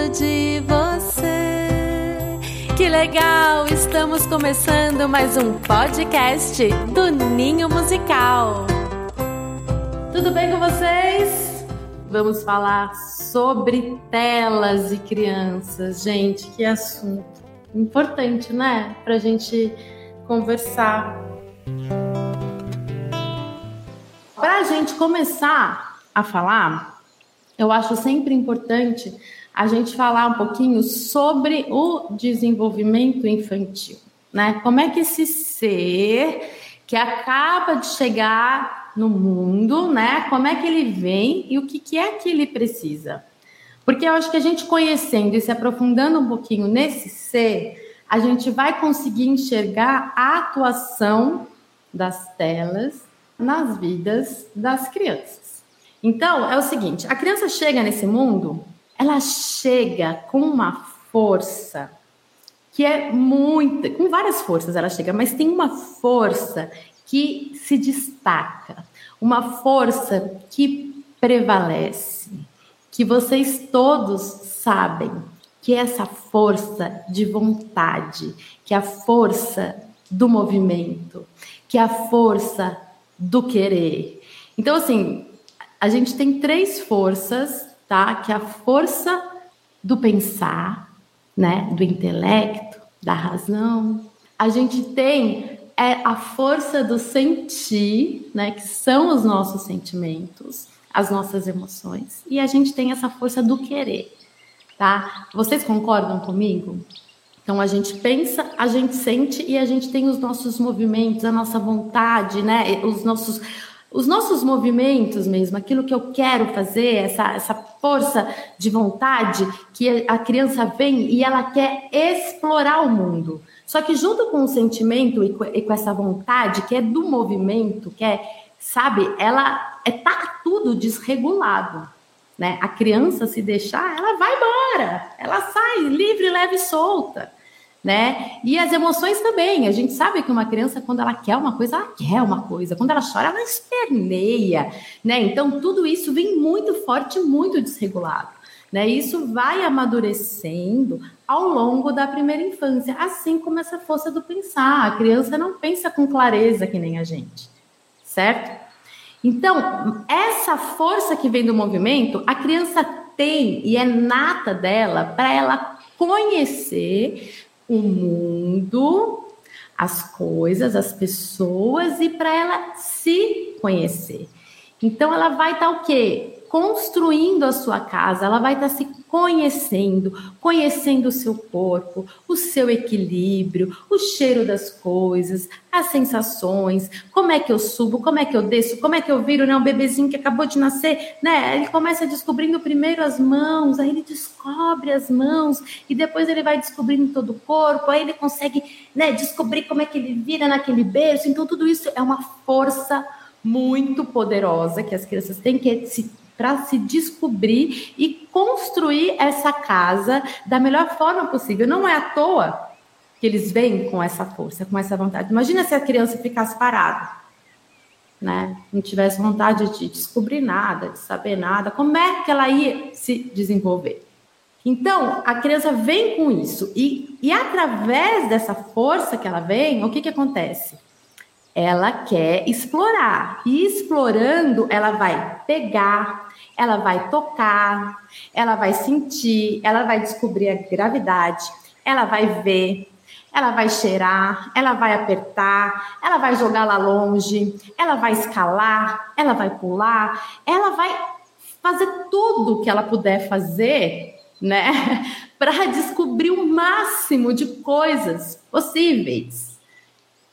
gosto de você. Que legal! Estamos começando mais um podcast do Ninho Musical. Tudo bem com vocês? Vamos falar sobre telas e crianças. Gente, que assunto importante, né? Pra gente conversar. Para a gente começar a falar, eu acho sempre importante a gente falar um pouquinho sobre o desenvolvimento infantil, né? Como é que esse ser que acaba de chegar no mundo, né? Como é que ele vem e o que, que é que ele precisa? Porque eu acho que a gente conhecendo e se aprofundando um pouquinho nesse ser, a gente vai conseguir enxergar a atuação das telas nas vidas das crianças. Então, é o seguinte: a criança chega nesse mundo, ela chega com uma força que é muito, com várias forças ela chega, mas tem uma força que se destaca, uma força que prevalece, que vocês todos sabem que é essa força de vontade, que é a força do movimento, que é a força do querer. Então, assim, a gente tem três forças, tá? Que é a força do pensar, né? Do intelecto, da razão. A gente tem é a força do sentir, né? Que são os nossos sentimentos, as nossas emoções. E a gente tem essa força do querer, tá? Vocês concordam comigo? Então a gente pensa, a gente sente e a gente tem os nossos movimentos, a nossa vontade, né? Os nossos os nossos movimentos mesmo, aquilo que eu quero fazer, essa, essa força de vontade que a criança vem e ela quer explorar o mundo. Só que junto com o sentimento e com, essa vontade que é do movimento, que é, sabe, ela é tá tudo desregulado. Né? A criança se deixar, ela vai embora, ela sai livre, leve e solta né? E as emoções também. A gente sabe que uma criança, quando ela quer uma coisa, ela quer uma coisa. Quando ela chora, ela esperneia, né? Então, tudo isso vem muito forte, muito desregulado. Né? Isso vai amadurecendo ao longo da primeira infância, assim como essa força do pensar. A criança não pensa com clareza que nem a gente, certo? Então, essa força que vem do movimento, a criança tem e é nata dela para ela conhecer o mundo, as coisas, as pessoas e para ela se conhecer. Então ela vai estar tá, o quê? Construindo a sua casa, ela vai estar se conhecendo, conhecendo o seu corpo, o seu equilíbrio, o cheiro das coisas, as sensações, como é que eu subo, como é que eu desço, como é que eu viro, né? Um bebezinho que acabou de nascer, né? Ele começa descobrindo primeiro as mãos, aí ele descobre as mãos e depois ele vai descobrindo todo o corpo, aí ele consegue, né, descobrir como é que ele vira naquele berço. Então tudo isso é uma força muito poderosa que as crianças têm que se para se descobrir e construir essa casa da melhor forma possível. Não é à toa que eles vêm com essa força, com essa vontade. Imagina se a criança ficasse parada, né? Não tivesse vontade de descobrir nada, de saber nada, como é que ela ia se desenvolver? Então, a criança vem com isso e, e através dessa força que ela vem, o que, que acontece? Ela quer explorar e explorando, ela vai pegar, ela vai tocar, ela vai sentir, ela vai descobrir a gravidade, ela vai ver, ela vai cheirar, ela vai apertar, ela vai jogar lá longe, ela vai escalar, ela vai pular, ela vai fazer tudo que ela puder fazer, né, para descobrir o máximo de coisas possíveis.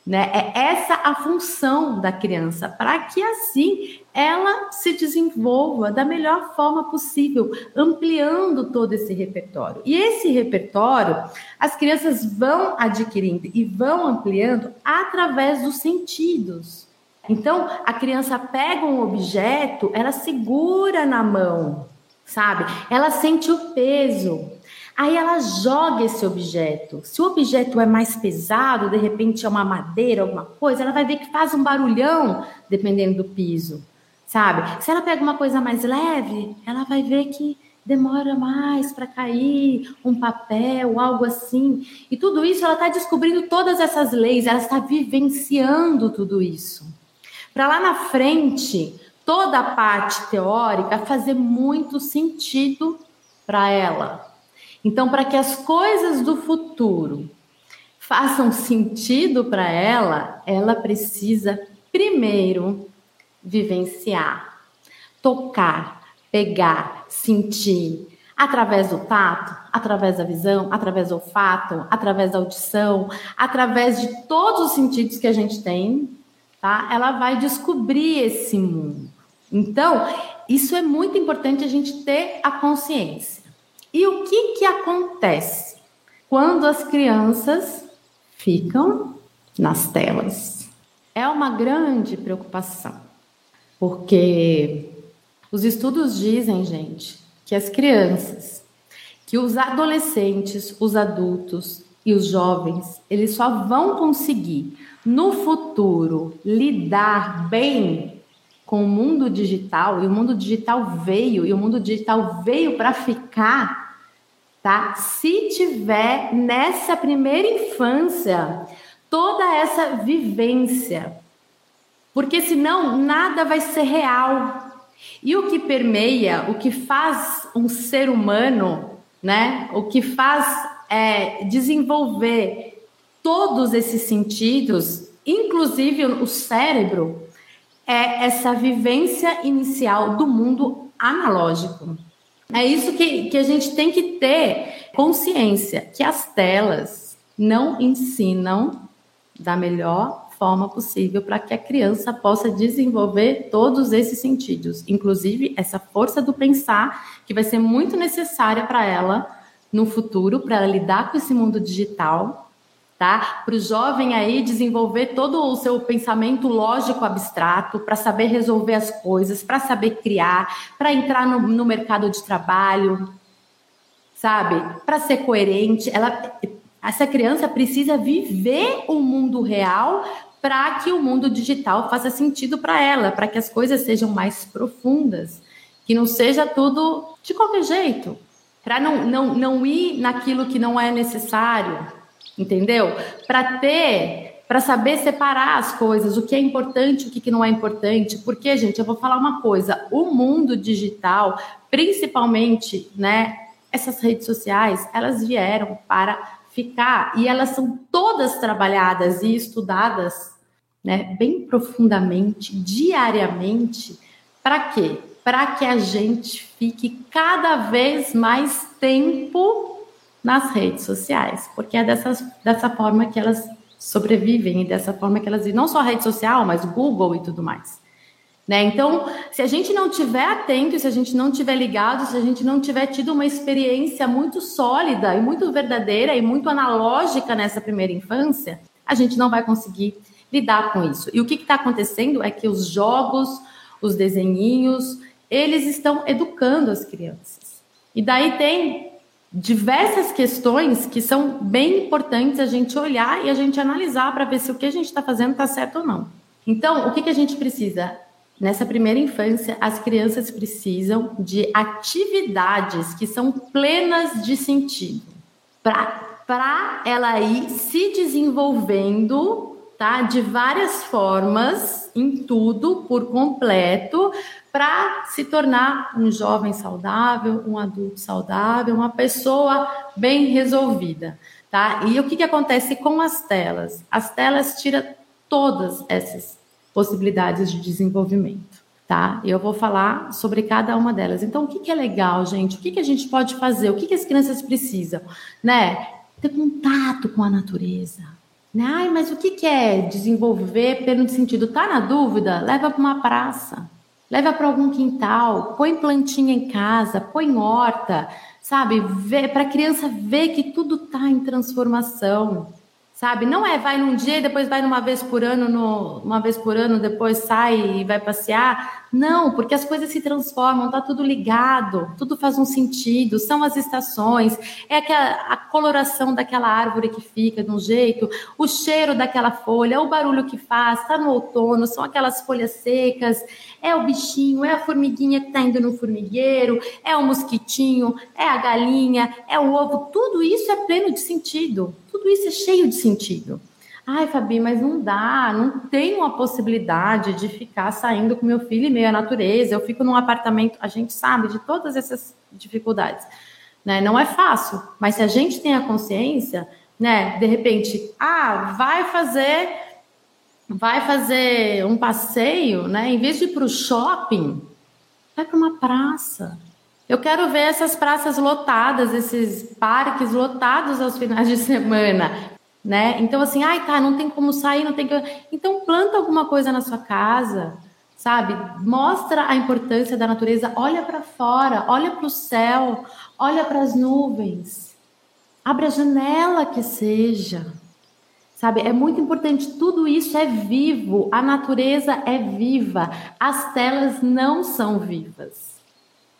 Né? É essa a função da criança, para que assim ela se desenvolva da melhor forma possível, ampliando todo esse repertório. E esse repertório as crianças vão adquirindo e vão ampliando através dos sentidos. Então, a criança pega um objeto, ela segura na mão, sabe? Ela sente o peso. Aí ela joga esse objeto. Se o objeto é mais pesado, de repente é uma madeira, alguma coisa, ela vai ver que faz um barulhão dependendo do piso, sabe? Se ela pega uma coisa mais leve, ela vai ver que demora mais para cair um papel, algo assim. E tudo isso ela está descobrindo todas essas leis, ela está vivenciando tudo isso. Para lá na frente, toda a parte teórica fazer muito sentido para ela. Então, para que as coisas do futuro façam sentido para ela, ela precisa primeiro vivenciar, tocar, pegar, sentir, através do tato, através da visão, através do olfato, através da audição, através de todos os sentidos que a gente tem, tá? Ela vai descobrir esse mundo. Então, isso é muito importante a gente ter a consciência. E o que que acontece quando as crianças ficam nas telas? É uma grande preocupação. Porque os estudos dizem, gente, que as crianças, que os adolescentes, os adultos e os jovens, eles só vão conseguir no futuro lidar bem com o mundo digital, e o mundo digital veio, e o mundo digital veio para ficar, tá? Se tiver nessa primeira infância toda essa vivência, porque senão nada vai ser real. E o que permeia, o que faz um ser humano, né? O que faz é, desenvolver todos esses sentidos, inclusive o cérebro, é essa vivência inicial do mundo analógico. É isso que, que a gente tem que ter consciência, que as telas não ensinam da melhor forma possível para que a criança possa desenvolver todos esses sentidos, inclusive essa força do pensar, que vai ser muito necessária para ela no futuro, para ela lidar com esse mundo digital, tá? Para o jovem aí desenvolver todo o seu pensamento lógico abstrato, para saber resolver as coisas, para saber criar, para entrar no, no mercado de trabalho, sabe? Para ser coerente, ela essa criança precisa viver o mundo real para que o mundo digital faça sentido para ela, para que as coisas sejam mais profundas, que não seja tudo de qualquer jeito, para não, não, não ir naquilo que não é necessário, entendeu? Para ter, para saber separar as coisas, o que é importante, o que não é importante, porque, gente, eu vou falar uma coisa, o mundo digital, principalmente, né, essas redes sociais, elas vieram para ficar e elas são todas trabalhadas e estudadas, né, bem profundamente, diariamente, para quê? Para que a gente fique cada vez mais tempo nas redes sociais, porque é dessa, dessa forma que elas sobrevivem e dessa forma que elas não só a rede social, mas Google e tudo mais. Né? Então, se a gente não tiver atento, se a gente não tiver ligado, se a gente não tiver tido uma experiência muito sólida e muito verdadeira e muito analógica nessa primeira infância, a gente não vai conseguir lidar com isso. E o que está acontecendo é que os jogos, os desenhinhos, eles estão educando as crianças. E daí tem diversas questões que são bem importantes a gente olhar e a gente analisar para ver se o que a gente está fazendo está certo ou não. Então, o que, que a gente precisa? Nessa primeira infância, as crianças precisam de atividades que são plenas de sentido, para ela ir se desenvolvendo tá, de várias formas, em tudo, por completo, para se tornar um jovem saudável, um adulto saudável, uma pessoa bem resolvida. Tá? E o que, que acontece com as telas? As telas tiram todas essas possibilidades de desenvolvimento, tá? Eu vou falar sobre cada uma delas. Então, o que, que é legal, gente? O que, que a gente pode fazer? O que, que as crianças precisam, né? Ter contato com a natureza. Né? Ai, mas o que, que é desenvolver pelo sentido? Tá na dúvida? Leva para uma praça. Leva para algum quintal, põe plantinha em casa, põe horta, sabe? Para a criança ver que tudo está em transformação, sabe? Não é vai num dia e depois vai numa vez por ano, no, uma vez por ano, depois sai e vai passear. Não, porque as coisas se transformam, tá tudo ligado, tudo faz um sentido, são as estações, é aquela, a coloração daquela árvore que fica de um jeito, o cheiro daquela folha, o barulho que faz, tá no outono, são aquelas folhas secas, é o bichinho, é a formiguinha que tá indo no formigueiro, é o mosquitinho, é a galinha, é o ovo, tudo isso é pleno de sentido. Tudo isso é cheio de sentido. Ai, Fabi, mas não dá, não tenho a possibilidade de ficar saindo com meu filho em meio à natureza. Eu fico num apartamento, a gente sabe de todas essas dificuldades. Né? Não é fácil, mas se a gente tem a consciência, né, de repente, ah, vai fazer vai fazer um passeio, né? Em vez de ir para o shopping, vai para uma praça. Eu quero ver essas praças lotadas, esses parques lotados aos finais de semana, né? Então assim, ai, tá, não tem como sair, não tem que. Então planta alguma coisa na sua casa, sabe? Mostra a importância da natureza, olha para fora, olha para o céu, olha para as nuvens. Abre a janela que seja. Sabe, é muito importante, tudo isso é vivo, a natureza é viva, as telas não são vivas.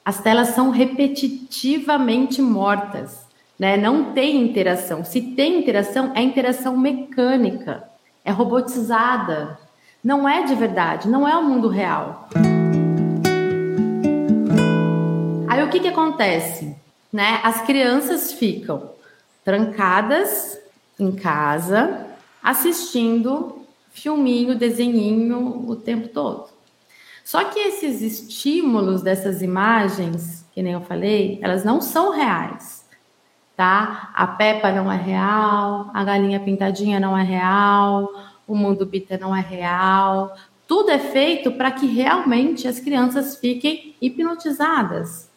As telas são repetitivamente mortas, né? Não tem interação. Se tem interação, é interação mecânica, é robotizada. Não é de verdade, não é o mundo real. Aí o que, que acontece? Né? As crianças ficam trancadas em casa, assistindo filminho, desenhinho o tempo todo. Só que esses estímulos dessas imagens, que nem eu falei, elas não são reais, tá? A Peppa não é real, a galinha pintadinha não é real, o mundo bita não é real. Tudo é feito para que realmente as crianças fiquem hipnotizadas,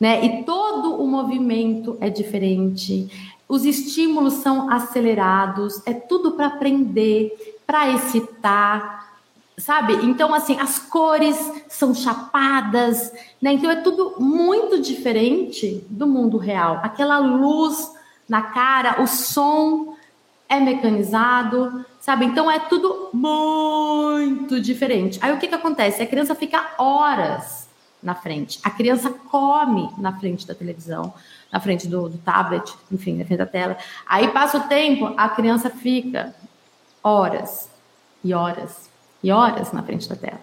né? E todo o movimento é diferente, os estímulos são acelerados, é tudo para aprender, para excitar, sabe? Então, assim, as cores são chapadas, né? Então, é tudo muito diferente do mundo real. Aquela luz na cara, o som é mecanizado, sabe? Então, é tudo muito diferente. Aí, o que que acontece? A criança fica horas na frente. A criança come na frente da televisão, na frente do, do tablet, enfim, na frente da tela. Aí, passa o tempo, a criança fica horas e horas e horas na frente da tela.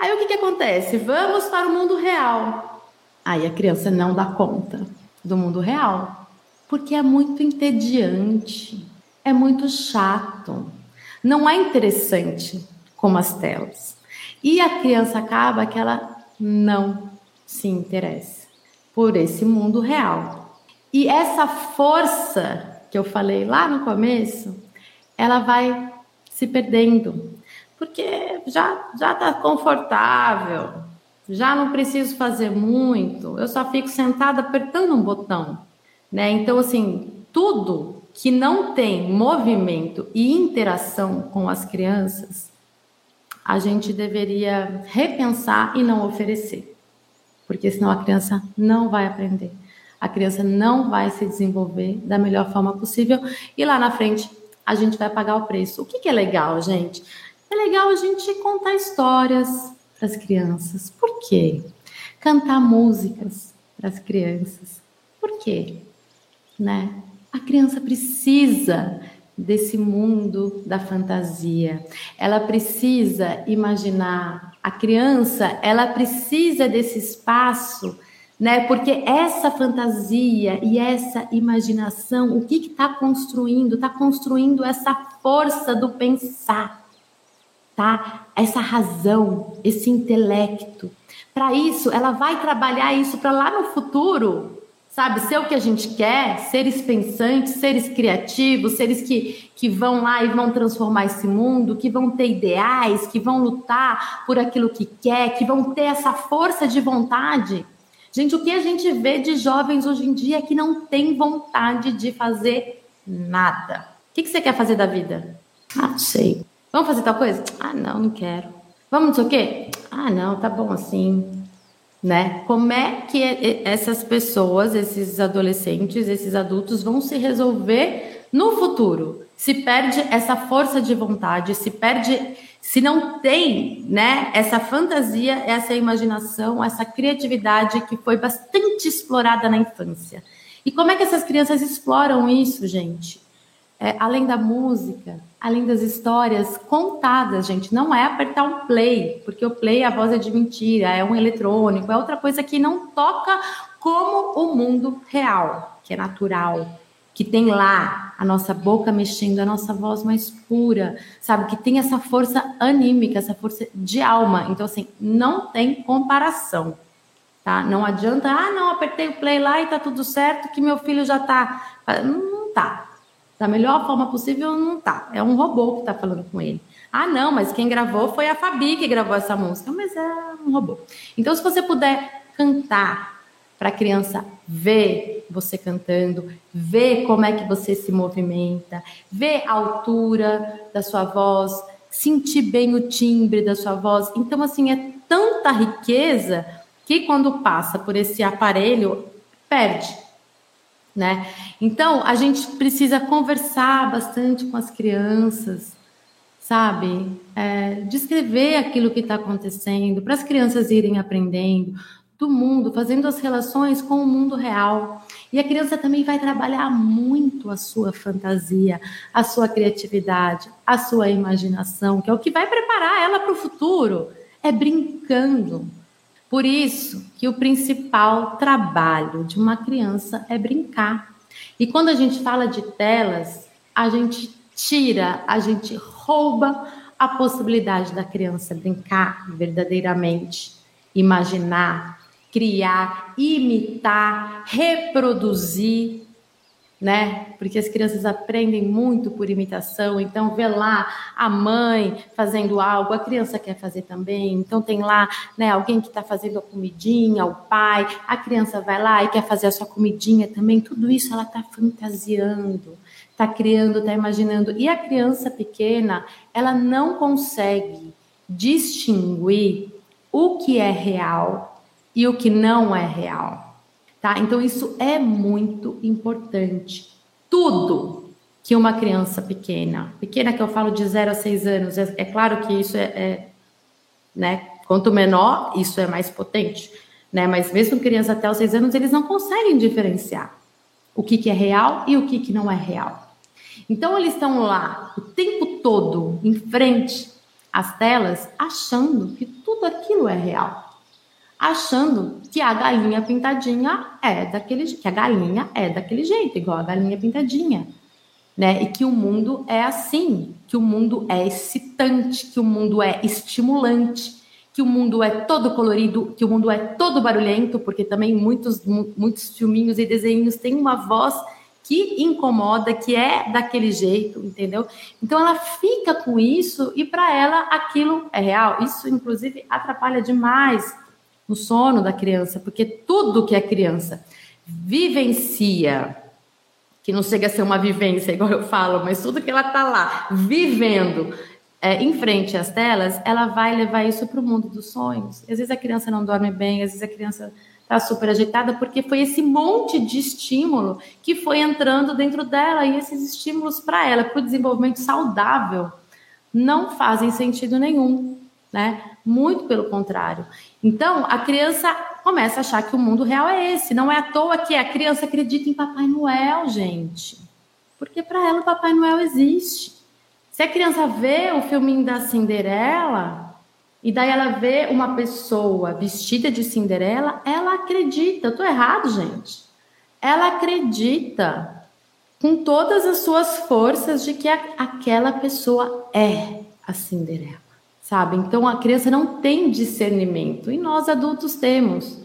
Aí o que, que acontece? Vamos para o mundo real. Aí a criança não dá conta do mundo real, porque é muito entediante, é muito chato, não é interessante como as telas. E a criança acaba que ela não se interessa por esse mundo real. E essa força que eu falei lá no começo, ela vai se perdendo porque já já está confortável, já não preciso fazer muito, eu só fico sentada apertando um botão, né? Então assim, tudo que não tem movimento e interação com as crianças, a gente deveria repensar e não oferecer, porque senão a criança não vai aprender. A criança não vai se desenvolver da melhor forma possível e lá na frente a gente vai pagar o preço. O que, que é legal, gente? É legal a gente contar histórias para as crianças. Por quê? Cantar músicas para as crianças. Por quê? Né? A criança precisa desse mundo da fantasia. Ela precisa imaginar. A criança, ela precisa desse espaço, né? Porque essa fantasia e essa imaginação, o que está construindo? Está construindo essa força do pensar tá? Essa razão, esse intelecto. Para isso, ela vai trabalhar isso para lá no futuro, sabe? Ser o que a gente quer, seres pensantes, seres criativos, seres que, que vão lá e vão transformar esse mundo, que vão ter ideais, que vão lutar por aquilo que quer, que vão ter essa força de vontade. Gente, o que a gente vê de jovens hoje em dia é que não tem vontade de fazer nada. O que, que você quer fazer da vida? Ah, não sei. Vamos fazer tal coisa? Ah, não, não quero. Vamos não sei o quê? Ah, não, tá bom assim. Né? Como é que essas pessoas, esses adolescentes, esses adultos vão se resolver no futuro? se perde essa força de vontade, se perde, se não tem, né, essa fantasia, essa imaginação, essa criatividade que foi bastante explorada na infância. E como é que essas crianças exploram isso, gente? É, além da música, além das histórias contadas, gente, não é apertar um play, porque o play, a voz é de mentira, é um eletrônico, é outra coisa que não toca como o mundo real, que é natural, que tem lá a nossa boca mexendo, a nossa voz mais pura, sabe? Que tem essa força anímica, essa força de alma. Então, assim, não tem comparação, tá? Não adianta, ah, não, apertei o play lá e tá tudo certo, que meu filho já tá. Não tá. Da melhor forma possível, não tá. É um robô que tá falando com ele. Ah, não, mas quem gravou foi a Fabi que gravou essa música. Mas é um robô. Então, se você puder cantar para a criança ver você cantando, ver como é que você se movimenta, ver a altura da sua voz, sentir bem o timbre da sua voz. Então, assim, é tanta riqueza que quando passa por esse aparelho, perde né? Então, a gente precisa conversar bastante com as crianças, sabe? É, descrever aquilo que está acontecendo, para as crianças irem aprendendo do mundo, fazendo as relações com o mundo real. E a criança também vai trabalhar muito a sua fantasia, a sua criatividade, a sua imaginação, que é o que vai preparar ela para o futuro. É brincando, por isso que o principal trabalho de uma criança é brincar. E quando a gente fala de telas, a gente tira, a gente rouba a possibilidade da criança brincar verdadeiramente, imaginar, criar, imitar, reproduzir né? Porque as crianças aprendem muito por imitação, então vê lá a mãe fazendo algo, a criança quer fazer também, então tem lá, né, alguém que está fazendo a comidinha, o pai, a criança vai lá e quer fazer a sua comidinha também, tudo isso ela está fantasiando, está criando, está imaginando, e a criança pequena, ela não consegue distinguir o que é real e o que não é real. Tá? Então, isso é muito importante. Tudo que uma criança pequena, pequena que eu falo de 0 a 6 anos, é, é, claro que isso é, é, né? Quanto menor, isso é mais potente, né? Mas mesmo criança até os 6 anos, eles não conseguem diferenciar o que, que é real e o que, que não é real. Então, eles estão lá o tempo todo em frente às telas, achando que tudo aquilo é real achando que a galinha pintadinha é daquele que a galinha é daquele jeito, igual a galinha pintadinha, né? E que o mundo é assim, que o mundo é excitante, que o mundo é estimulante, que o mundo é todo colorido, que o mundo é todo barulhento, porque também muitos muitos filminhos e desenhos têm uma voz que incomoda, que é daquele jeito, entendeu? Então ela fica com isso e para ela aquilo é real. Isso inclusive atrapalha demais no sono da criança, porque tudo que a criança vivencia, que não chega a ser uma vivência, igual eu falo, mas tudo que ela está lá vivendo é, em frente às telas, ela vai levar isso para o mundo dos sonhos. Às vezes a criança não dorme bem, às vezes a criança está super agitada, porque foi esse monte de estímulo que foi entrando dentro dela, e esses estímulos para ela, para o desenvolvimento saudável, não fazem sentido nenhum né? Muito pelo contrário. Então, a criança começa a achar que o mundo real é esse. Não é à toa que a criança acredita em Papai Noel, gente. Porque para ela o Papai Noel existe. Se a criança vê o filminho da Cinderela, e daí ela vê uma pessoa vestida de Cinderela, ela acredita. Eu tô errado, gente. Ela acredita com todas as suas forças de que aquela pessoa é a Cinderela sabe? Então a criança não tem discernimento e nós adultos temos.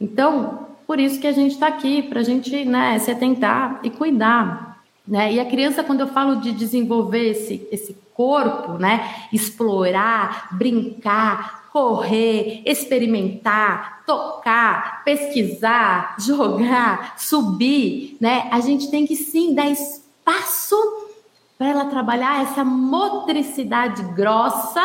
Então, por isso que a gente está aqui, para a gente né, se atentar e cuidar. Né? E a criança, quando eu falo de desenvolver esse, esse corpo, né, explorar, brincar, correr, experimentar, tocar, pesquisar, jogar, subir, né? A gente tem que sim dar espaço para ela trabalhar essa motricidade grossa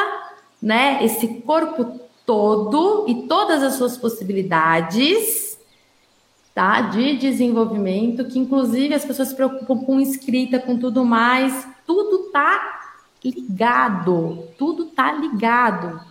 né, esse corpo todo e todas as suas possibilidades tá? De desenvolvimento, que inclusive as pessoas se preocupam com escrita, com tudo mais, tudo tá ligado, tudo tá ligado.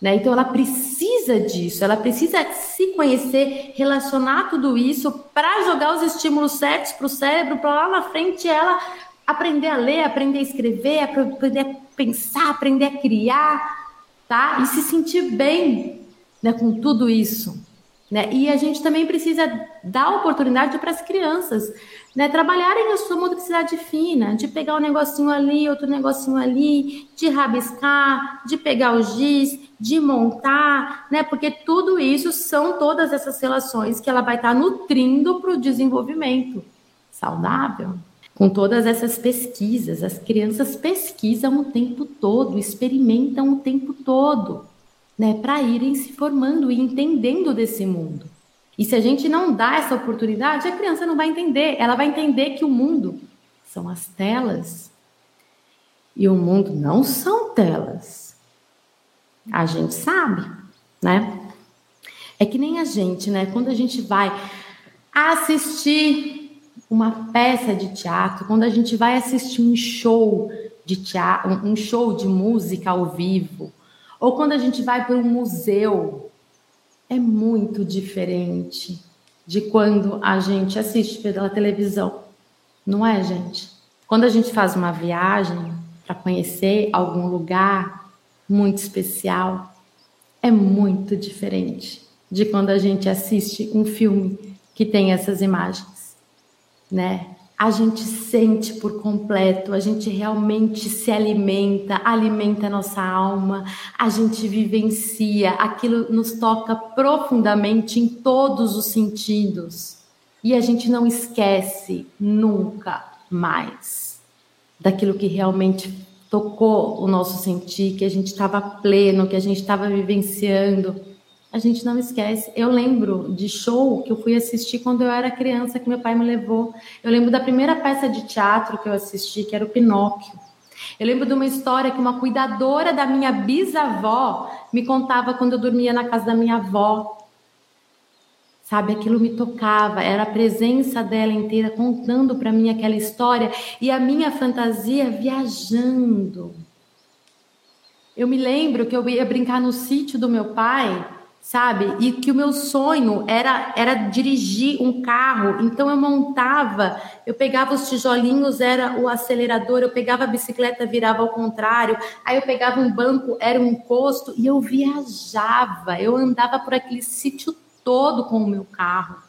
Né? Então ela precisa disso, ela precisa se conhecer, relacionar tudo isso para jogar os estímulos certos para o cérebro, para lá na frente ela aprender a ler, aprender a escrever, aprender a pensar, aprender a criar, tá? E se sentir bem né, com tudo isso. Né? E a gente também precisa dar oportunidade para as crianças né, trabalharem a sua motricidade fina, de pegar um negocinho ali, outro negocinho ali, de rabiscar, de pegar o giz, de montar, né? Porque tudo isso são todas essas relações que ela vai estar nutrindo para o desenvolvimento saudável. Com todas essas pesquisas, as crianças pesquisam o tempo todo, experimentam o tempo todo né, para irem se formando e entendendo desse mundo. E se a gente não dá essa oportunidade, a criança não vai entender. Ela vai entender que o mundo são as telas. E o mundo não são telas. A gente sabe, né? É que nem a gente, né? Quando a gente vai assistir uma peça de teatro, quando a gente vai assistir um show de teatro, um show de música ao vivo, ou quando a gente vai para um museu, é muito diferente de quando a gente assiste pela televisão. Não é, gente? Quando a gente faz uma viagem para conhecer algum lugar muito especial, é muito diferente de quando a gente assiste um filme que tem essas imagens, né? a gente sente por completo, a gente realmente se alimenta, alimenta a nossa alma, a gente vivencia, aquilo nos toca profundamente em todos os sentidos. E a gente não esquece nunca mais daquilo que realmente tocou o nosso sentir, que a gente estava pleno, que a gente estava vivenciando a gente não esquece. Eu lembro de show que eu fui assistir quando eu era criança, que meu pai me levou. Eu lembro da primeira peça de teatro que eu assisti, que era o Pinóquio. Eu lembro de uma história que uma cuidadora da minha bisavó me contava quando eu dormia na casa da minha avó. Sabe, aquilo me tocava, era a presença dela inteira contando para mim aquela história e a minha fantasia viajando. Eu me lembro que eu ia brincar no sítio do meu pai sabe? E que o meu sonho era era dirigir um carro. Então eu montava, eu pegava os tijolinhos, era o acelerador, eu pegava a bicicleta, virava ao contrário. Aí eu pegava um banco, era um encosto e eu viajava. Eu andava por aquele sítio todo com o meu carro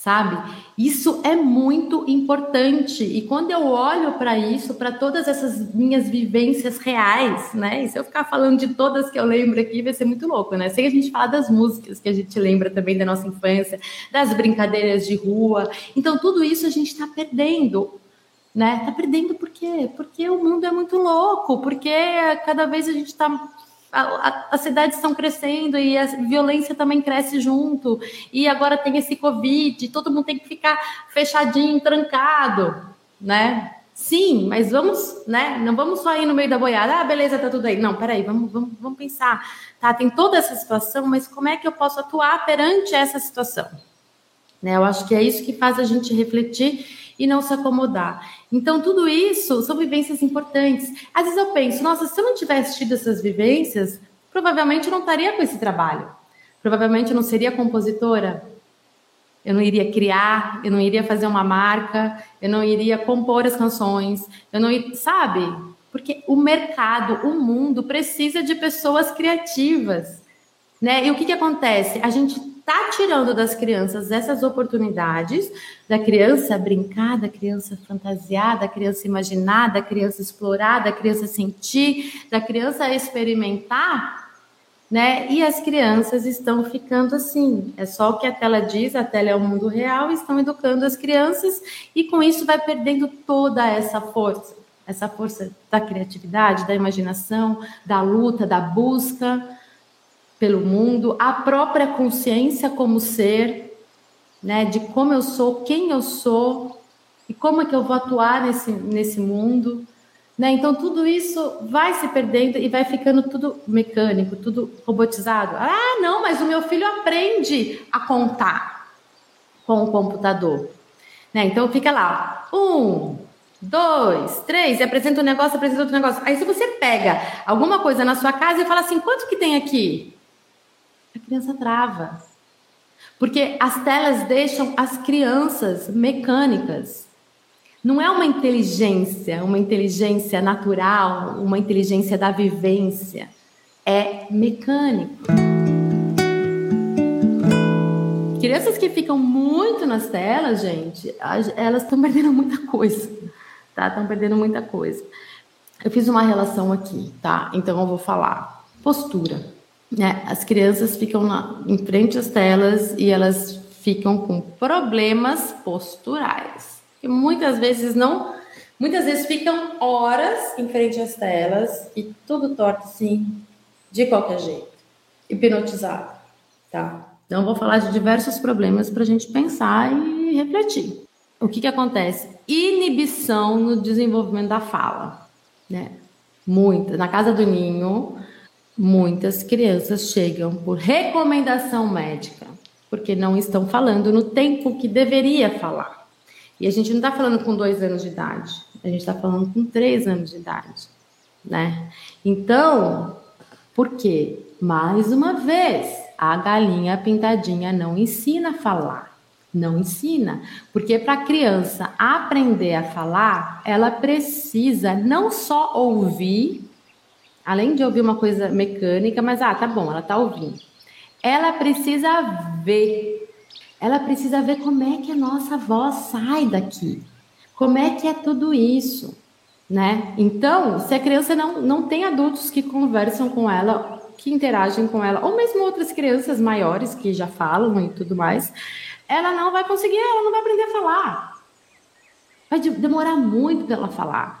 sabe? Isso é muito importante. E quando eu olho para isso, para todas essas minhas vivências reais, né? E se eu ficar falando de todas que eu lembro aqui, vai ser muito louco, né? Que a gente fala das músicas que a gente lembra também da nossa infância, das brincadeiras de rua. Então, tudo isso a gente está perdendo. Né? Tá perdendo por quê? Porque o mundo é muito louco, porque cada vez a gente está as cidades estão crescendo e a violência também cresce junto. E agora tem esse Covid, todo mundo tem que ficar fechadinho, trancado, né? Sim, mas vamos, né? Não vamos só ir no meio da boiada. Ah, beleza, tá tudo aí. Não, peraí, vamos, vamos, vamos pensar. Tá, tem toda essa situação, mas como é que eu posso atuar perante essa situação? Né? Eu acho que é isso que faz a gente refletir e não se acomodar. Então, tudo isso são vivências importantes. Às vezes eu penso, nossa, se eu não tivesse tido essas vivências, provavelmente eu não estaria com esse trabalho. Provavelmente eu não seria compositora. Eu não iria criar, eu não iria fazer uma marca, eu não iria compor as canções, eu não iria, sabe? Porque o mercado, o mundo precisa de pessoas criativas, né? E o que que acontece? A gente está tirando das crianças essas oportunidades, da criança brincar, da criança fantasiar, da criança imaginar, da criança explorar, da criança sentir, da criança experimentar, né? E as crianças estão ficando assim. É só o que a tela diz, a tela é o mundo real, estão educando as crianças e com isso vai perdendo toda essa força, essa força da criatividade, da imaginação, da luta, da busca pelo mundo, a própria consciência como ser, né, de como eu sou, quem eu sou e como é que eu vou atuar nesse, nesse mundo. Né? Então, tudo isso vai se perdendo e vai ficando tudo mecânico, tudo robotizado. Ah, não, mas o meu filho aprende a contar. com o computador. Né? Então fica lá, um, dois, três, e apresenta um negócio, apresenta outro negócio. Aí se você pega alguma coisa na sua casa e fala assim, quanto que tem aqui? A criança trava. Porque as telas deixam as crianças mecânicas. Não é uma inteligência, uma inteligência natural, uma inteligência da vivência. É mecânico. Crianças que ficam muito nas telas, gente, elas estão perdendo muita coisa, tá? Estão perdendo muita coisa. Eu fiz uma relação aqui, tá? Então eu vou falar. Postura. Né? As crianças ficam na, em frente às telas e elas ficam com problemas posturais. E muitas vezes não, muitas vezes ficam horas em frente às telas e tudo torto assim, de qualquer jeito, hipnotizado, tá? Então, vou falar de diversos problemas para a gente pensar e refletir. O que, que acontece? Inibição no desenvolvimento da fala. Né? Muitas. Na casa do ninho, muitas crianças chegam por recomendação médica, porque não estão falando no tempo que deveria falar. E a gente não está falando com dois anos de idade, a gente está falando com três anos de idade. Né? Então, por quê? Mais uma vez, a galinha pintadinha não ensina a falar. Não ensina. Porque para a criança aprender a falar, ela precisa não só ouvir, além de ouvir uma coisa mecânica, mas ah, tá bom, ela tá ouvindo. Ela precisa ver. Ela precisa ver como é que a nossa voz sai daqui. Como é que é tudo isso, né? Então, se a criança não, não tem adultos que conversam com ela que interagem com ela, ou mesmo outras crianças maiores que já falam e tudo mais, ela não vai conseguir, ela não vai aprender a falar. Vai demorar muito para ela falar.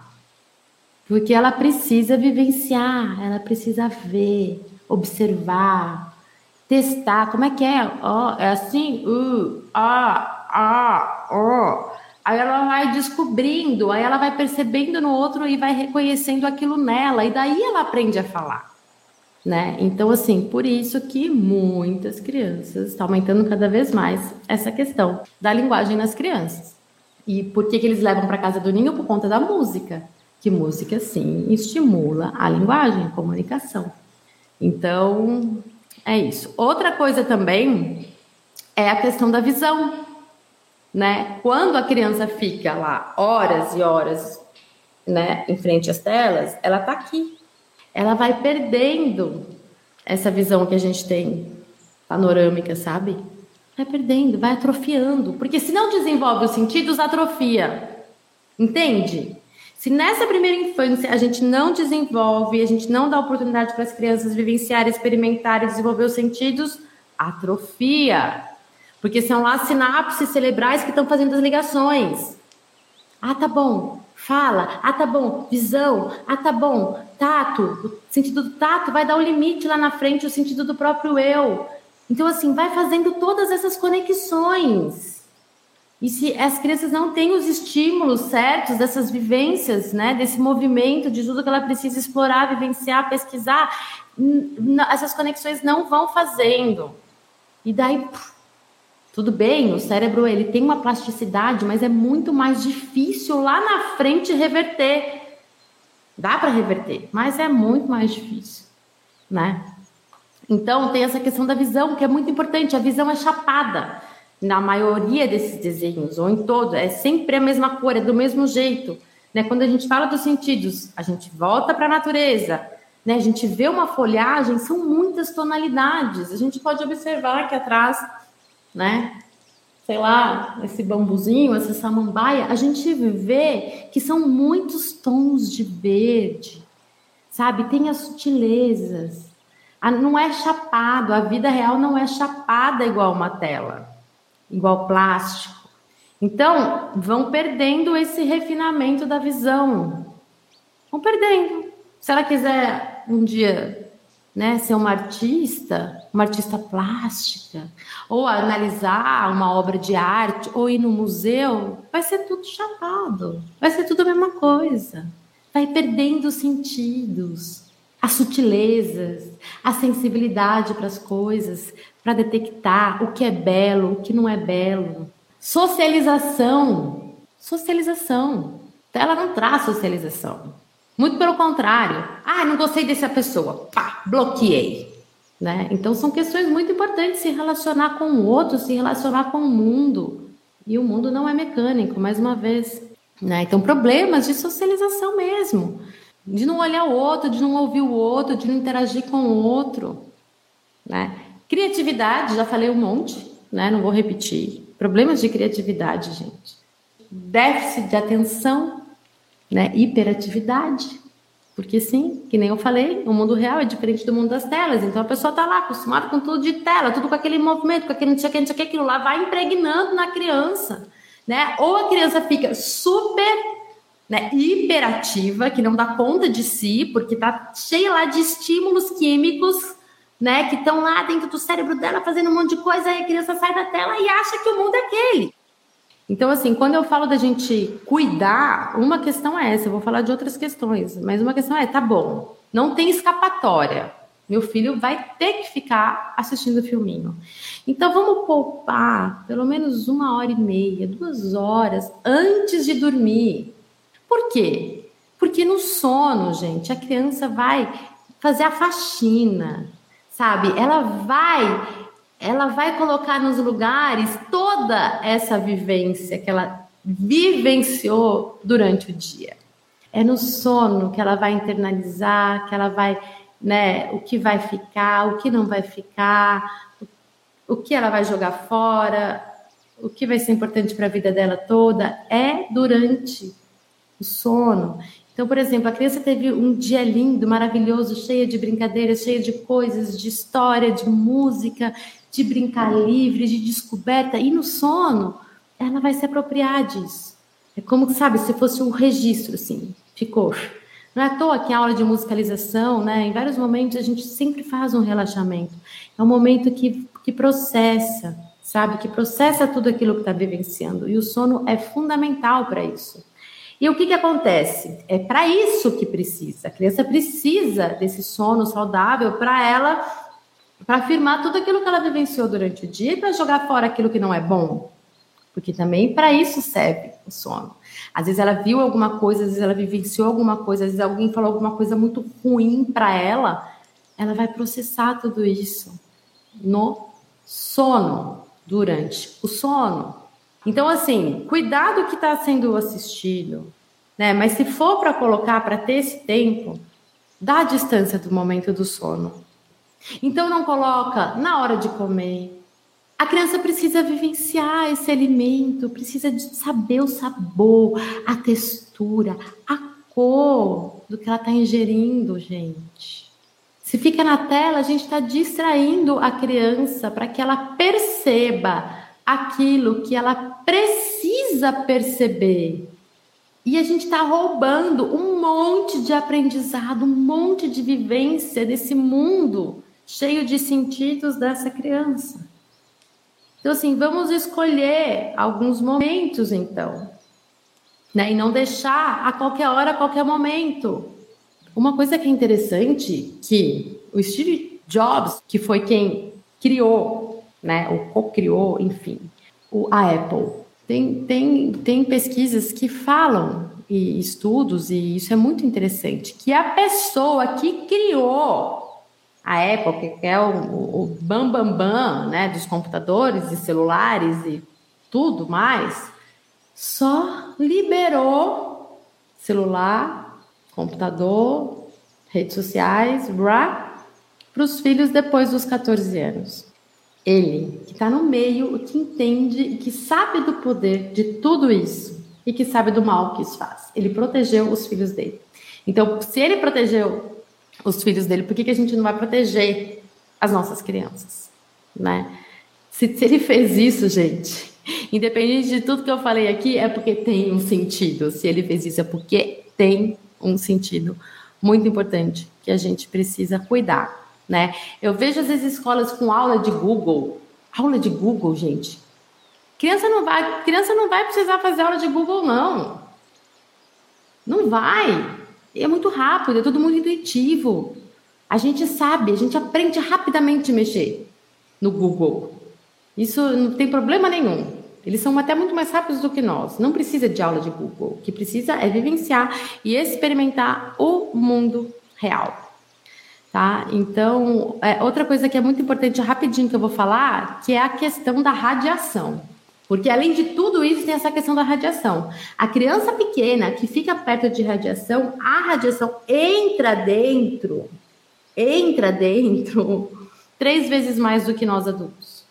Porque ela precisa vivenciar, ela precisa ver, observar, testar. Como é que é? Oh, é assim? Uh, ah, ah, oh. Aí ela vai descobrindo, aí ela vai percebendo no outro e vai reconhecendo aquilo nela, e daí ela aprende a falar né? Então, assim, por isso que muitas crianças está aumentando cada vez mais essa questão da linguagem nas crianças. E por que, que eles levam para casa do ninho? Por conta da música. Que música, sim, estimula a linguagem, a comunicação. Então, é isso. Outra coisa também é a questão da visão, né? Quando a criança fica lá horas e horas, né, em frente às telas, ela está aqui, ela vai perdendo essa visão que a gente tem panorâmica, sabe? Vai perdendo, vai atrofiando, porque se não desenvolve os sentidos, atrofia. Entende? Se nessa primeira infância a gente não desenvolve, a gente não dá oportunidade para as crianças vivenciarem, experimentarem, desenvolver os sentidos, atrofia. Porque são lá sinapses cerebrais que estão fazendo as ligações. Ah, tá bom. Fala. Ah, tá bom. Visão. Ah, tá bom. Tato. O sentido do tato vai dar o limite lá na frente, o sentido do próprio eu. Então, assim, vai fazendo todas essas conexões. E se as crianças não têm os estímulos certos dessas vivências, né, desse movimento, de tudo que ela precisa explorar, vivenciar, pesquisar, essas conexões não vão fazendo. E daí, tudo bem, o cérebro ele tem uma plasticidade, mas é muito mais difícil lá na frente reverter. Dá para reverter, mas é muito mais difícil, né? Então tem essa questão da visão, que é muito importante. A visão é chapada na maioria desses desenhos, ou em todos, é sempre a mesma cor, é do mesmo jeito. Né? Quando a gente fala dos sentidos, a gente volta para a natureza, né? a gente vê uma folhagem, são muitas tonalidades. A gente pode observar que atrás né? Sei lá, esse bambuzinho, essa samambaia, a gente vê que são muitos tons de verde, sabe? Tem as sutilezas. Não é chapado, a vida real não é chapada igual uma tela, igual plástico. Então, vão perdendo esse refinamento da visão. Vão perdendo. Se ela quiser um dia né, ser uma artista, uma artista plástica, ou analisar uma obra de arte, ou ir no museu, vai ser tudo chapado, vai ser tudo a mesma coisa. Vai perdendo os sentidos, as sutilezas, a sensibilidade para as coisas, para detectar o que é belo, o que não é belo, Socialização. Socialização. Ela não traz socialização. Muito pelo contrário. Ah, não gostei dessa pessoa. Pá, bloqueei. Né? Então são questões muito importantes se relacionar com o outro, se relacionar com o mundo. E o mundo não é mecânico, mais uma vez. Né? Então, problemas de socialização mesmo. De não olhar o outro, de não ouvir o outro, de não interagir com o outro. Né? Criatividade, já falei um monte, né? não vou repetir. Problemas de criatividade, gente. Déficit de atenção, né? hiperatividade. Porque sim, que nem eu falei, o mundo real é diferente do mundo das telas. Então a pessoa está lá acostumada com tudo de tela, tudo com aquele movimento, com aquele não sei que, aquilo lá vai impregnando na criança. Né? Ou a criança fica super né, hiperativa, que não dá conta de si, porque está cheia lá de estímulos químicos né, que estão lá dentro do cérebro dela fazendo um monte de coisa, aí a criança sai da tela e acha que o mundo é aquele. Então, assim, quando eu falo da gente cuidar, uma questão é essa, eu vou falar de outras questões, mas uma questão é, tá bom, não tem escapatória. Meu filho vai ter que ficar assistindo o filminho. Então, vamos poupar pelo menos uma hora e meia, duas horas antes de dormir. Por quê? Porque no sono, gente, a criança vai fazer a faxina, sabe? Ela vai ela vai colocar nos lugares toda essa vivência que ela vivenciou durante o dia. É no sono que ela vai internalizar, que ela vai, né, o que vai ficar, o que não vai ficar, o que ela vai jogar fora, o que vai ser importante para a vida dela toda, é durante o sono. Então, por exemplo, a criança teve um dia lindo, maravilhoso, cheia de brincadeiras, cheia de coisas, de história, de música, de brincar livre, de descoberta, e no sono ela vai se apropriar disso. É como, sabe, se fosse um registro, assim, ficou. Não é à toa que a aula de musicalização, né, em vários momentos a gente sempre faz um relaxamento. É um momento que, que processa, sabe, que processa tudo aquilo que está vivenciando. E o sono é fundamental para isso. E o que, que acontece? É para isso que precisa. A criança precisa desse sono saudável para ela para afirmar tudo aquilo que ela vivenciou durante o dia e para jogar fora aquilo que não é bom. Porque também para isso serve o sono. Às vezes ela viu alguma coisa, às vezes ela vivenciou alguma coisa, às vezes alguém falou alguma coisa muito ruim para ela, ela vai processar tudo isso no sono, durante o sono. Então, assim, cuidado que está sendo assistido, né? Mas se for para colocar, para ter esse tempo, dá a distância do momento do sono. Então não coloca na hora de comer. A criança precisa vivenciar esse alimento, precisa saber o sabor, a textura, a cor do que ela está ingerindo, gente. Se fica na tela, a gente está distraindo a criança para que ela perceba aquilo que ela precisa perceber. E a gente está roubando um monte de aprendizado, um monte de vivência desse mundo cheio de sentidos dessa criança. Então, assim, vamos escolher alguns momentos, então, né? E não deixar a qualquer hora, a qualquer momento. Uma coisa que é interessante, que o Steve Jobs, que foi quem criou, né, ou co-criou, enfim, o, a Apple, tem, tem, tem pesquisas que falam e estudos, e isso é muito interessante, que a pessoa que criou a Apple, que é o, o bam, bam, bam né, dos computadores e celulares e tudo mais, só liberou celular, computador, redes sociais, para os filhos depois dos 14 anos. Ele, que está no meio, que entende, que sabe do poder de tudo isso e que sabe do mal que isso faz. Ele protegeu os filhos dele. Então, se ele protegeu os filhos dele, por que, que a gente não vai proteger as nossas crianças, né? Se, se ele fez isso, gente, independente de tudo que eu falei aqui, é porque tem um sentido. Se ele fez isso, é porque tem um sentido muito importante que a gente precisa cuidar, né? Eu vejo às vezes escolas com aula de Google, aula de Google, gente. Criança não vai, criança não vai precisar fazer aula de Google não. Não vai. É muito rápido, é tudo muito intuitivo. A gente sabe, a gente aprende rapidamente a mexer no Google. Isso não tem problema nenhum. Eles são até muito mais rápidos do que nós. Não precisa de aula de Google. O que precisa é vivenciar e experimentar o mundo real. Tá? Então, é, outra coisa que é muito importante, rapidinho que eu vou falar, que é a questão da radiação. Porque além de tudo isso, tem essa questão da radiação. A criança pequena que fica perto de radiação, a radiação entra dentro, entra dentro três vezes mais do que nós adultos.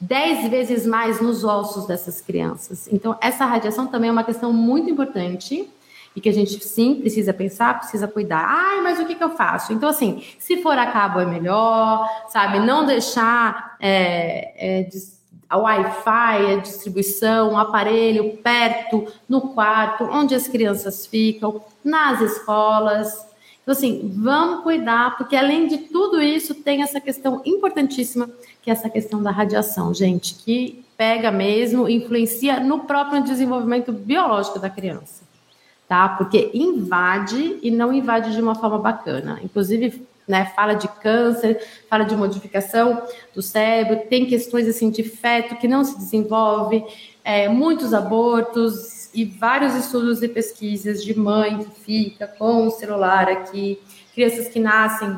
Dez vezes mais nos ossos dessas crianças. Então, essa radiação também é uma questão muito importante e que a gente sim precisa pensar, precisa cuidar. Ai, mas o que, que eu faço? Então, assim, se for a cabo é melhor, sabe? Não deixar é, é, a Wi-Fi, a distribuição, o aparelho perto, no quarto, onde as crianças ficam, nas escolas. Então, assim, vamos cuidar, porque além de tudo isso, tem essa questão importantíssima, que é essa questão da radiação, gente, que pega mesmo, influencia no próprio desenvolvimento biológico da criança tá? Porque invade e não invade de uma forma bacana. Inclusive, né, fala de câncer, fala de modificação do cérebro, tem questões assim de feto que não se desenvolve, é, muitos abortos e vários estudos e pesquisas de mãe que fica com o celular aqui, crianças que nascem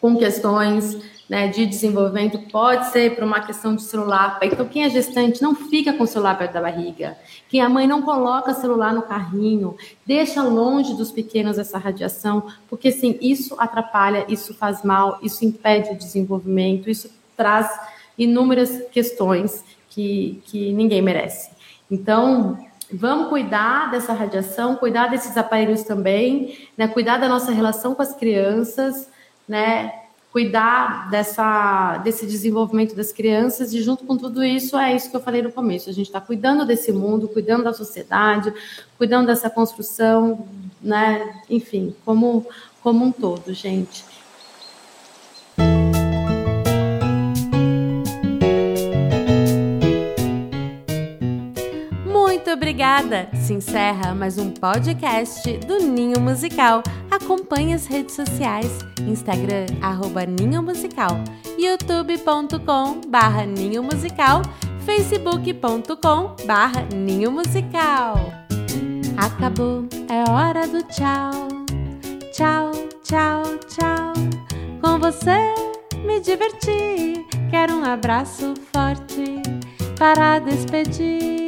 com questões né, de desenvolvimento, pode ser por uma questão de celular. Então, quem é gestante não fica com o celular perto da barriga. Quem a mãe não coloca celular no carrinho, deixa longe dos pequenos essa radiação, porque sim, isso atrapalha, isso faz mal, isso impede o desenvolvimento, isso traz inúmeras questões que, que ninguém merece. Então, vamos cuidar dessa radiação, cuidar desses aparelhos também, né, cuidar da nossa relação com as crianças, né, cuidar dessa, desse desenvolvimento das crianças e junto com tudo isso é isso que eu falei no começo. A gente está cuidando desse mundo, cuidando da sociedade, cuidando dessa construção, né? Enfim, como como um todo, gente. Obrigada! Se encerra mais um podcast do Ninho Musical. Acompanhe as redes sociais, Instagram, arroba Ninho Musical, youtube.com barra Ninho Musical, facebook.com barra Ninho Musical. Acabou, é hora do tchau. Tchau, tchau, tchau. Com você me diverti. Quero um abraço forte para despedir.